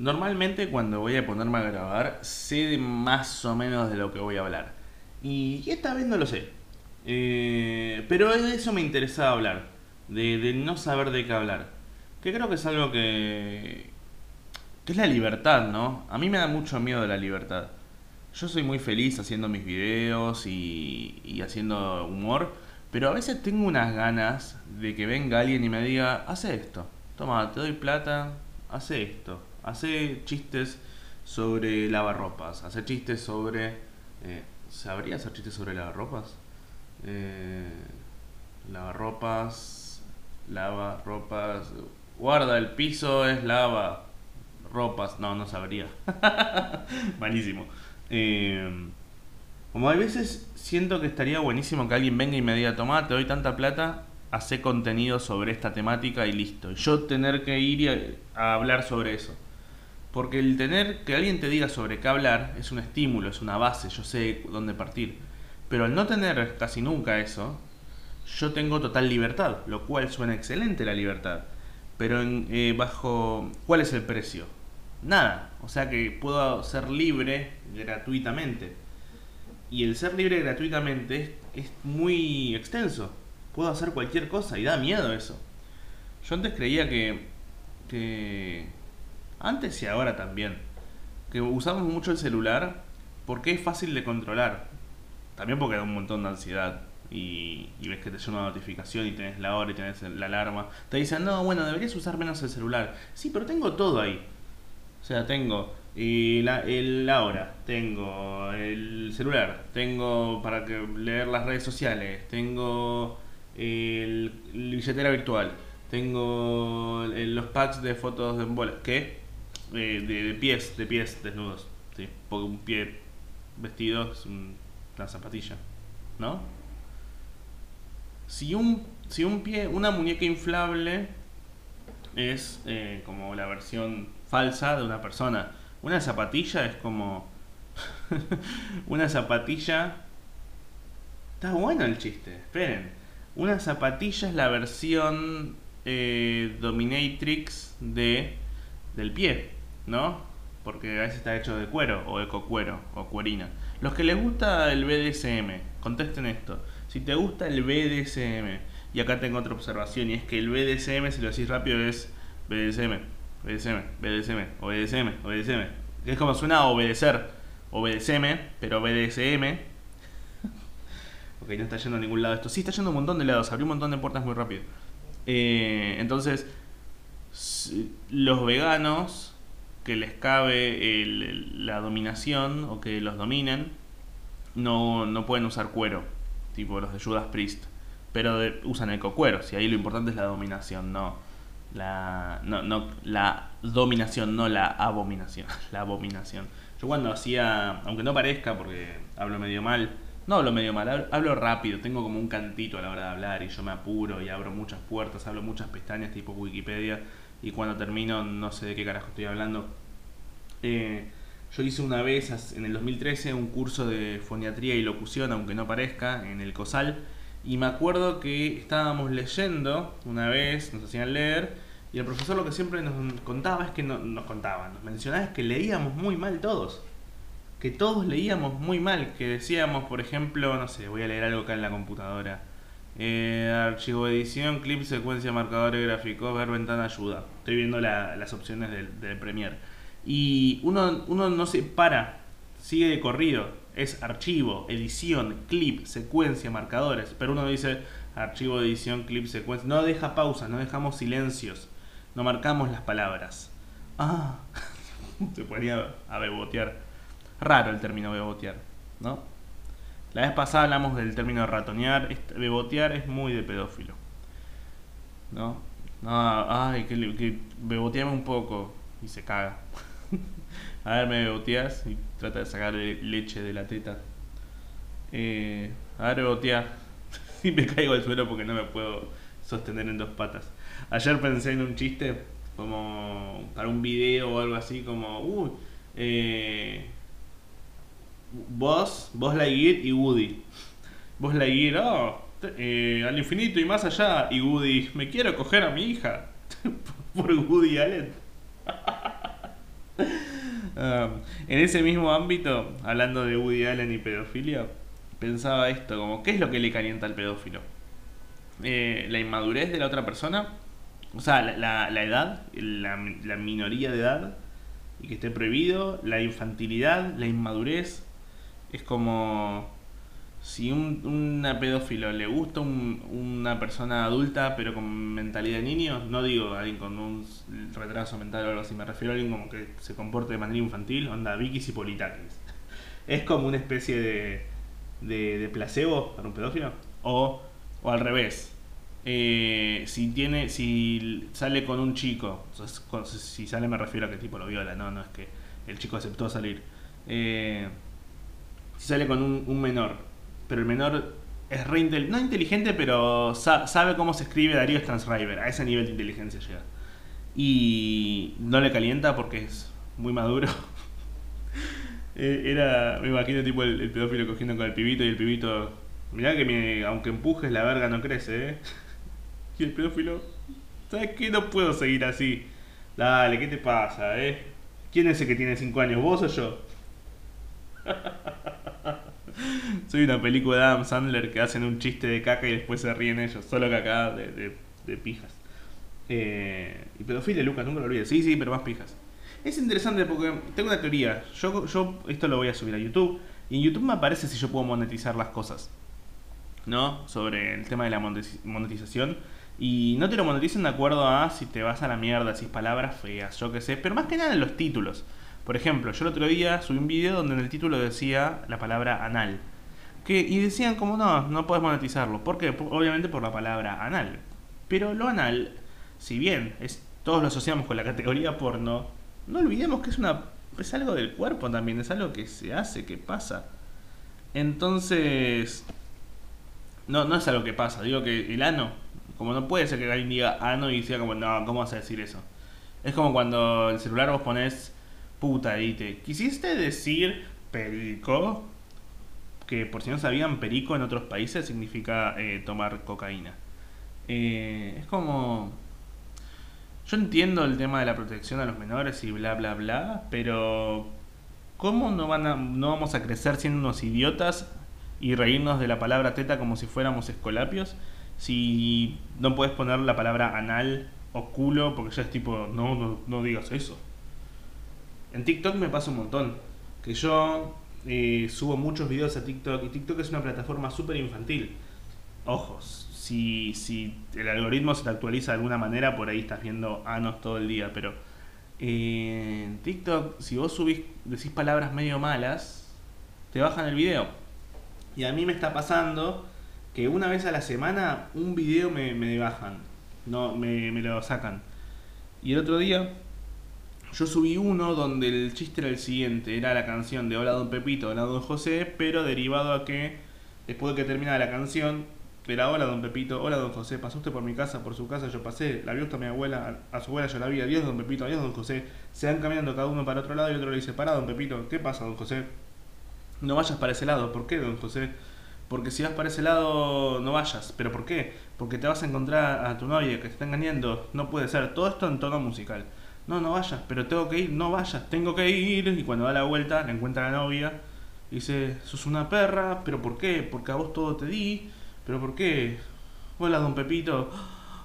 Normalmente cuando voy a ponerme a grabar, sé más o menos de lo que voy a hablar. Y esta vez no lo sé. Eh, pero de eso me interesaba hablar. De, no saber de qué hablar. Que creo que es algo que... que es la libertad, ¿no? A mí me da mucho miedo la libertad. Yo soy muy feliz haciendo mis videos y, y haciendo humor. Pero a veces tengo unas ganas de que venga alguien y me diga, hace esto. Toma, te doy plata, hace esto hace chistes sobre lavarropas, hace chistes sobre... Eh, ¿Sabría hacer chistes sobre lavarropas? Eh, lavarropas, lavarropas, guarda el piso es lava, ropas, no, no sabría. Malísimo. Eh, como hay veces siento que estaría buenísimo que alguien venga y me diga, toma, te doy tanta plata, hace contenido sobre esta temática y listo. Yo tener que ir a hablar sobre eso. Porque el tener que alguien te diga sobre qué hablar es un estímulo, es una base, yo sé dónde partir. Pero al no tener casi nunca eso, yo tengo total libertad, lo cual suena excelente la libertad. Pero en, eh, bajo... ¿Cuál es el precio? Nada. O sea que puedo ser libre gratuitamente. Y el ser libre gratuitamente es, es muy extenso. Puedo hacer cualquier cosa y da miedo eso. Yo antes creía que, que antes y ahora también, que usamos mucho el celular porque es fácil de controlar. También porque da un montón de ansiedad. Y, ves que te llega una notificación y tenés la hora y tenés la alarma. Te dicen, no, bueno, deberías usar menos el celular. Sí, pero tengo todo ahí. O sea, tengo y la, la hora, tengo el celular, tengo para que leer las redes sociales, tengo el, billetera virtual, tengo los packs de fotos de bola. ¿Qué? De, pies, de pies desnudos. ¿sí? Porque un pie vestido es una zapatilla, ¿no? Si un, si un pie, una muñeca inflable es eh, como la versión falsa de una persona. Una zapatilla es como. una zapatilla. Está bueno el chiste, esperen. Una zapatilla es la versión eh, dominatrix de del pie. ¿No? Porque a veces está hecho de cuero o ecocuero o cuerina. Los que les gusta el BDSM, contesten esto. Si te gusta el BDSM, y acá tengo otra observación, y es que el BDSM, si lo decís rápido, es BDSM, BDSM, BDSM, OBDSM, OBDSM. Es como suena obedecer, obedeceme, pero BDSM. ok, no está yendo a ningún lado esto. Sí, está yendo a un montón de lados, abrió un montón de puertas muy rápido. Eh, entonces, los veganos que les cabe la dominación o que los dominen, no, no pueden usar cuero, tipo los de Judas Priest. Pero usan ecocuero, si ahí lo importante es la dominación, no la, no, no, la dominación, no la abominación. La abominación. Yo cuando hacía, aunque no parezca porque hablo medio mal, no hablo medio mal, hablo rápido, tengo como un cantito a la hora de hablar y yo me apuro y abro muchas puertas, hablo muchas pestañas tipo Wikipedia y cuando termino no sé de qué carajo estoy hablando. Eh, yo hice una vez en el 2013 un curso de foniatría y locución, aunque no parezca, en el COSAL. Y me acuerdo que estábamos leyendo una vez, nos hacían leer, y el profesor lo que siempre nos contaba es que no, nos contaba, nos mencionaba es que leíamos muy mal todos. Que todos leíamos muy mal, que decíamos, por ejemplo, no sé, voy a leer algo acá en la computadora eh, archivo edición, clip, secuencia, marcadores gráficos, ver ventana, ayuda. Estoy viendo las opciones del, del Premiere. Y uno, uno no se para, sigue de corrido. Es archivo, edición, clip, secuencia, marcadores. Pero uno dice archivo, edición, clip, secuencia. No deja pausas, no dejamos silencios. No marcamos las palabras. Ah, se ponía a bebotear. Raro el término bebotear, ¿no? La vez pasada hablamos del término ratonear. Bebotear es muy de pedófilo. ¿No? ay, que, que beboteame un poco. Y se caga. a ver, me beboteas y trata de sacar leche de la teta. Eh, a ver, bebotea. y me caigo al suelo porque no me puedo sostener en dos patas. Ayer pensé en un chiste como para un video o algo así como, uh, eh, vos, vos Lightyear y Woody. Vos Lightyear, oh, eh, al infinito y más allá. Y Woody, me quiero coger a mi hija. Por Woody Allen. Um, en ese mismo ámbito, hablando de Woody Allen y pedofilia, pensaba esto, como, ¿qué es lo que le calienta al pedófilo? Eh, ¿La inmadurez de la otra persona? O sea, la, la, edad, la, la, minoría de edad, y que esté prohibido, la infantilidad, la inmadurez, es como si un una pedófilo le gusta una persona adulta pero con mentalidad de niño, no digo alguien con un retraso mental o algo así, me refiero a alguien como que se comporte de manera infantil, onda Vicky y Politakis. Es como una especie de, de, placebo para un pedófilo. O, o al revés. Eh, si tiene si sale con un chico, si sale me refiero a que tipo lo viola, no, no es que el chico aceptó salir. Eh, sale con un menor pero el menor es re no inteligente, pero sabe cómo se escribe Darío Stansriver, a ese nivel de inteligencia llega. Y no le calienta porque es muy maduro. Eh, era, me imagino tipo el, pedófilo cogiendo con el pibito y el pibito, mirá que me, aunque empujes la verga no crece, ¿eh? Y el pedófilo, ¿sabes qué? No puedo seguir así. Dale, ¿qué te pasa, eh? ¿Quién es el que tiene 5 años, vos o yo? Soy una película de Adam Sandler que hacen un chiste de caca y después se ríen ellos. Solo caca de, de, pijas. Eh, y pedofilia, Lucas, nunca lo olvides. Sí, sí, pero más pijas. Es interesante porque tengo una teoría. Yo, yo esto lo voy a subir a YouTube. Y en YouTube me aparece si yo puedo monetizar las cosas. ¿No? Sobre el tema de la monetización. Y no te lo monetizan de acuerdo a si te vas a la mierda, si es palabras feas, yo qué sé. Pero más que nada en los títulos. Por ejemplo, yo el otro día subí un video donde en el título decía la palabra anal. Y decían como no, no puedes monetizarlo. ¿Por qué? Obviamente por la palabra anal. Pero lo anal, si bien es, todos lo asociamos con la categoría porno, no olvidemos que es una es algo del cuerpo también, es algo que se hace, que pasa. Entonces, no, no es algo que pasa, digo que el ano, como no puede ser que alguien diga ano y sea como, no, ¿cómo vas a decir eso? Es como cuando el celular vos pones puta y te quisiste decir perico, que por si no sabían, perico en otros países significa eh, tomar cocaína. Eh, es como... Yo entiendo el tema de la protección a los menores y bla bla bla, pero ¿cómo no, van a, no vamos a crecer siendo unos idiotas y reírnos de la palabra teta como si fuéramos escolapios? Si no puedes poner la palabra anal o culo porque ya es tipo, no, no, no digas eso. En TikTok me pasa un montón. Que yo eh, subo muchos videos a TikTok y TikTok es una plataforma súper infantil. Ojos, si, si el algoritmo se te actualiza de alguna manera, por ahí estás viendo anos todo el día, pero eh, en TikTok, si vos subís, decís palabras medio malas, te bajan el video. Y a mí me está pasando que una vez a la semana un video me, me bajan, no, me, me lo sacan. Y el otro día yo subí uno donde el chiste era el siguiente, era la canción de Hola Don Pepito, Hola Don José, pero derivado a que después de que terminaba la canción, era Hola Don Pepito, Hola Don José, pasó usted por mi casa, por su casa yo pasé, la vio hasta mi abuela, a su abuela yo la vi, adiós Don Pepito, adiós Don José, se van caminando cada uno para otro lado y otro le dice, para Don Pepito, ¿qué pasa Don José? No vayas para ese lado, ¿por qué Don José? Porque si vas para ese lado no vayas, ¿pero por qué? Porque te vas a encontrar a tu novia que te está engañando, no puede ser, todo esto en tono musical no, no vayas, pero tengo que ir, no vayas, tengo que ir. Y cuando da la vuelta, le encuentra a la novia. Y dice, sos una perra, pero ¿por qué? Porque a vos todo te di, pero ¿por qué? Hola, don Pepito.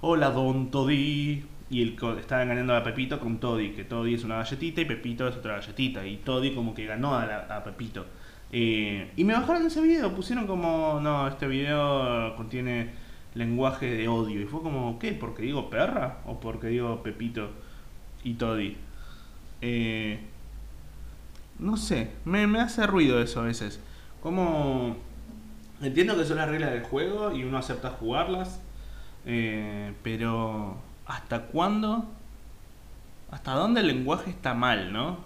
Hola, don Toddy. Y él estaba engañando a Pepito con Toddy, que Toddy es una galletita y Pepito es otra galletita. Y Toddy como que ganó a, Pepito. Eh, y me bajaron ese video, pusieron como, no, este video contiene lenguaje de odio. Y fue como, ¿qué? ¿Porque digo perra? ¿O porque digo Pepito? Y Toddy. Eh, no sé, me, hace ruido eso a veces. Como entiendo que son las reglas del juego y uno acepta jugarlas, eh, pero ¿hasta cuándo? ¿Hasta dónde el lenguaje está mal, no?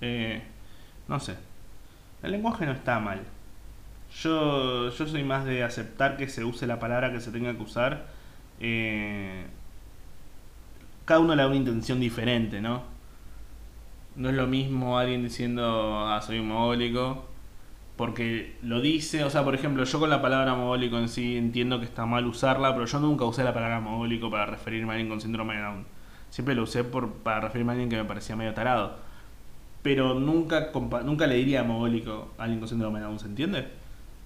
Eh, no sé. El lenguaje no está mal. Yo, yo soy más de aceptar que se use la palabra que se tenga que usar. Eh, cada uno le da una intención diferente, ¿no? No es lo mismo alguien diciendo, ah, soy un mogólico, porque lo dice, o sea, por ejemplo, yo con la palabra mogólico en sí entiendo que está mal usarla, pero yo nunca usé la palabra mogólico para referirme a alguien con síndrome de Down. Siempre lo usé por, para referirme a alguien que me parecía medio tarado. pero nunca, nunca le diría mogólico a alguien con síndrome de Down, ¿se entiende?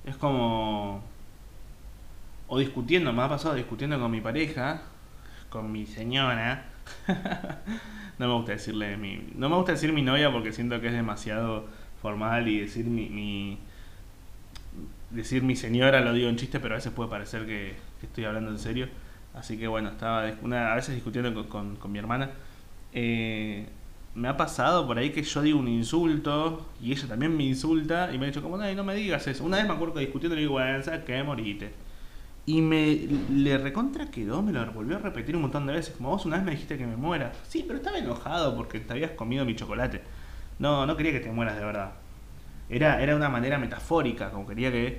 Es como... O discutiendo, me ha pasado discutiendo con mi pareja, con mi señora. no me gusta decirle mi... No me gusta decir mi novia porque siento que es demasiado formal y decir mi, decir mi señora lo digo en chiste, pero a veces puede parecer que, estoy hablando en serio. Así que bueno, estaba una, a veces discutiendo con, con, mi hermana. Eh, me ha pasado por ahí que yo digo un insulto y ella también me insulta y me ha dicho como, no, no me digas eso. Una vez me acuerdo discutiendo y le digo, bueno, ¿sabes qué? Morite. Y me le recontra quedó, me lo volvió a repetir un montón de veces. Como vos una vez me dijiste que me muera. Sí, pero estaba enojado porque te habías comido mi chocolate. No, no quería que te mueras de verdad. Era, era una manera metafórica, como quería que,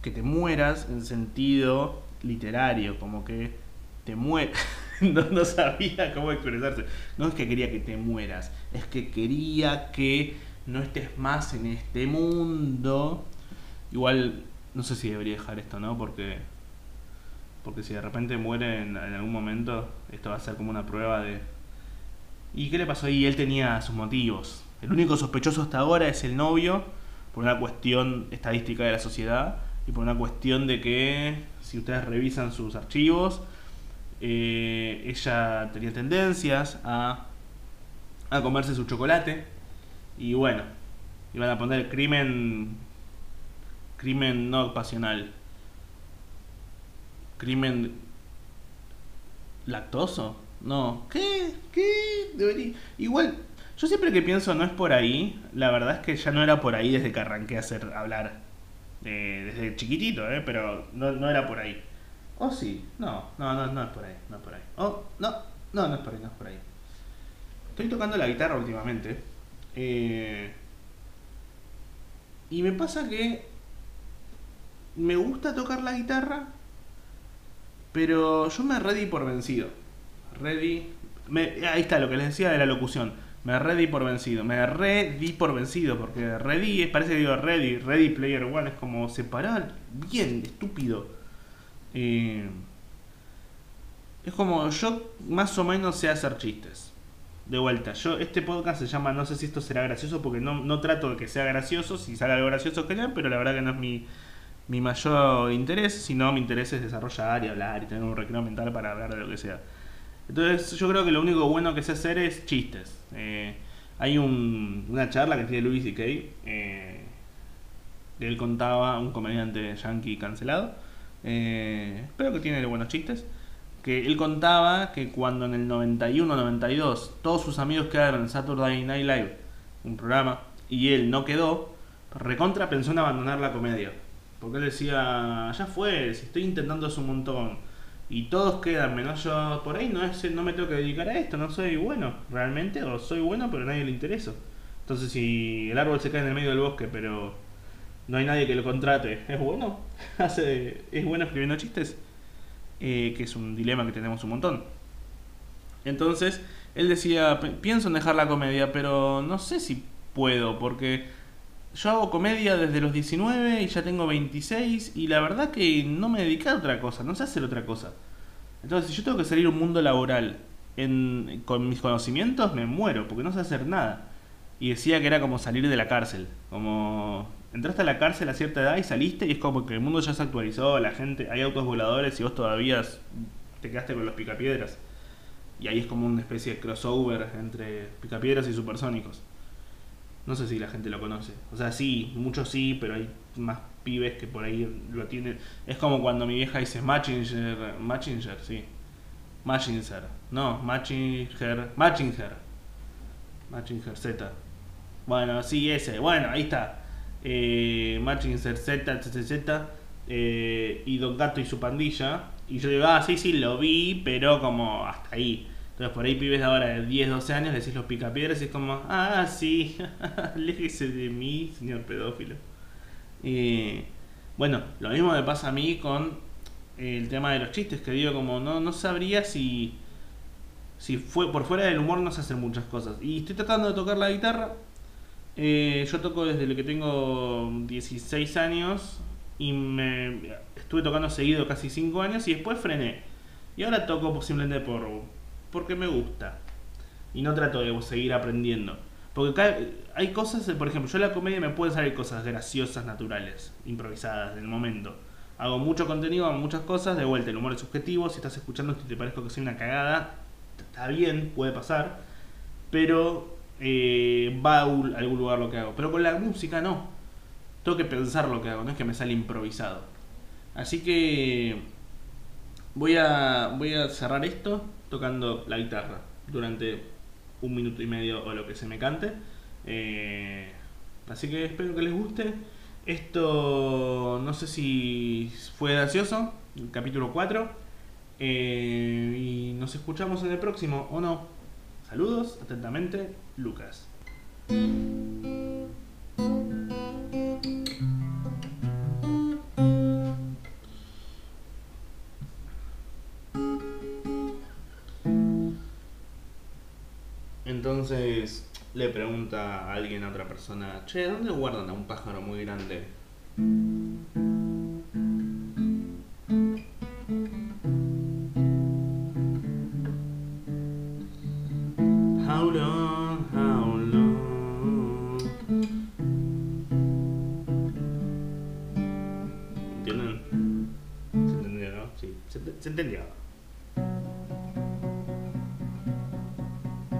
que te mueras en sentido literario, como que te mueras. no, sabía cómo expresarse. No es que quería que te mueras, es que quería que no estés más en este mundo. Igual, no sé si debería dejar esto, ¿no? Porque, porque si de repente muere en, algún momento, esto va a ser como una prueba de... ¿Y qué le pasó ahí? Él tenía sus motivos. El único sospechoso hasta ahora es el novio, por una cuestión estadística de la sociedad y por una cuestión de que, si ustedes revisan sus archivos, eh, ella tenía tendencias a, a comerse su chocolate y bueno, iban a poner crimen, crimen no pasional, crimen lactoso. No, ¿qué? ¿Qué? Debería... Igual, yo siempre que pienso no es por ahí, la verdad es que ya no era por ahí desde que arranqué a hacer hablar. desde chiquitito, ¿eh? pero no, no era por ahí. ¿O sí? No, no, no, no es por ahí, no es por ahí. Oh, no, no, no es por ahí, no es por ahí. Estoy tocando la guitarra últimamente. Eh, y me pasa que me gusta tocar la guitarra, pero yo me ready por vencido. Ready. ahí está lo que les decía de la locución me ready por vencido. Me ready por vencido. Porque ready parece que digo ready. Ready Player One es como separar bien, estúpido. Eh, es como yo más o menos sé hacer chistes. De vuelta, yo este podcast se llama No sé si esto será gracioso porque no, no trato de que sea gracioso, si sale algo gracioso genial, pero la verdad que no es mi, mi mayor interés, sino mi interés es desarrollar y hablar y tener un recreo mental para hablar de lo que sea. Entonces yo creo que lo único bueno que sé hacer es chistes. Eh, hay un, una charla que tiene Louis C.K. Eh, él contaba, un comediante yankee cancelado, eh, pero que tiene buenos chistes, que él contaba que cuando en el 91-92 todos sus amigos quedaron en Saturday Night Live, un programa, y él no quedó, recontra pensó en abandonar la comedia. Porque él decía, ya fue, si estoy intentando eso un montón y todos quedan menos yo por ahí no es no me tengo que dedicar a esto no soy bueno realmente o soy bueno pero a nadie le interesa entonces si el árbol se cae en el medio del bosque pero no hay nadie que lo contrate es bueno hace es bueno escribiendo chistes eh, que es un dilema que tenemos un montón. Entonces él decía pienso en dejar la comedia pero no sé si puedo porque yo hago comedia desde los 19 y ya tengo 26 y la verdad que no me dediqué a otra cosa, no sé hacer otra cosa. Entonces, si yo tengo que salir a un mundo laboral con mis conocimientos, me muero porque no sé hacer nada. Y decía que era como salir de la cárcel, como entraste a la cárcel a cierta edad y saliste y es como que el mundo ya se actualizó, la gente, hay autos voladores y vos todavía te quedaste con los picapiedras. Y ahí es como una especie de crossover entre picapiedras y supersónicos. No sé si la gente lo conoce. O sea, sí, muchos sí, pero hay más pibes que por ahí lo tienen. Es como cuando mi vieja dice Matchinger, Matchinger, sí. Matchinger, no, Matchinger, Matchinger. Matchinger Z. Bueno, sí, ese. Bueno, ahí está. Eh, Matchinger Z, Z, Z. Eh, y Don Gato y su pandilla. Y yo digo, ah, sí, sí, lo vi, pero como hasta ahí. Entonces por ahí pibes ahora de 10, 12 años, decís los picapiedras y es como, ah, sí, aléjese de mí, señor pedófilo. Bueno, lo mismo me pasa a mí con el tema de los chistes, que digo como, no, no sabría si, si fue por fuera del humor no se hacen muchas cosas. Y estoy tratando de tocar la guitarra. Eh, yo toco desde lo que tengo 16 años y me estuve tocando seguido casi 5 años y después frené. Y ahora toco posiblemente por porque me gusta. Y no trato de seguir aprendiendo. Porque hay cosas, por ejemplo, yo en la comedia me pueden salir cosas graciosas, naturales, improvisadas, del momento. Hago mucho contenido, hago muchas cosas, de vuelta, el humor es subjetivo, si estás escuchando esto y te parezco que soy una cagada, está bien, puede pasar, pero eh, va a algún lugar lo que hago. Pero con la música no. Tengo que pensar lo que hago, no es que me sale improvisado. Así que voy a, voy a cerrar esto tocando la guitarra durante un minuto y medio o lo que se me cante. Eh, así que espero que les guste. Esto no sé si fue gracioso, capítulo 4. Eh, y nos escuchamos en el próximo, ¿o no? Saludos, atentamente, Lucas. Entonces le pregunta a alguien, a otra persona, che, ¿dónde guardan a un pájaro muy grande?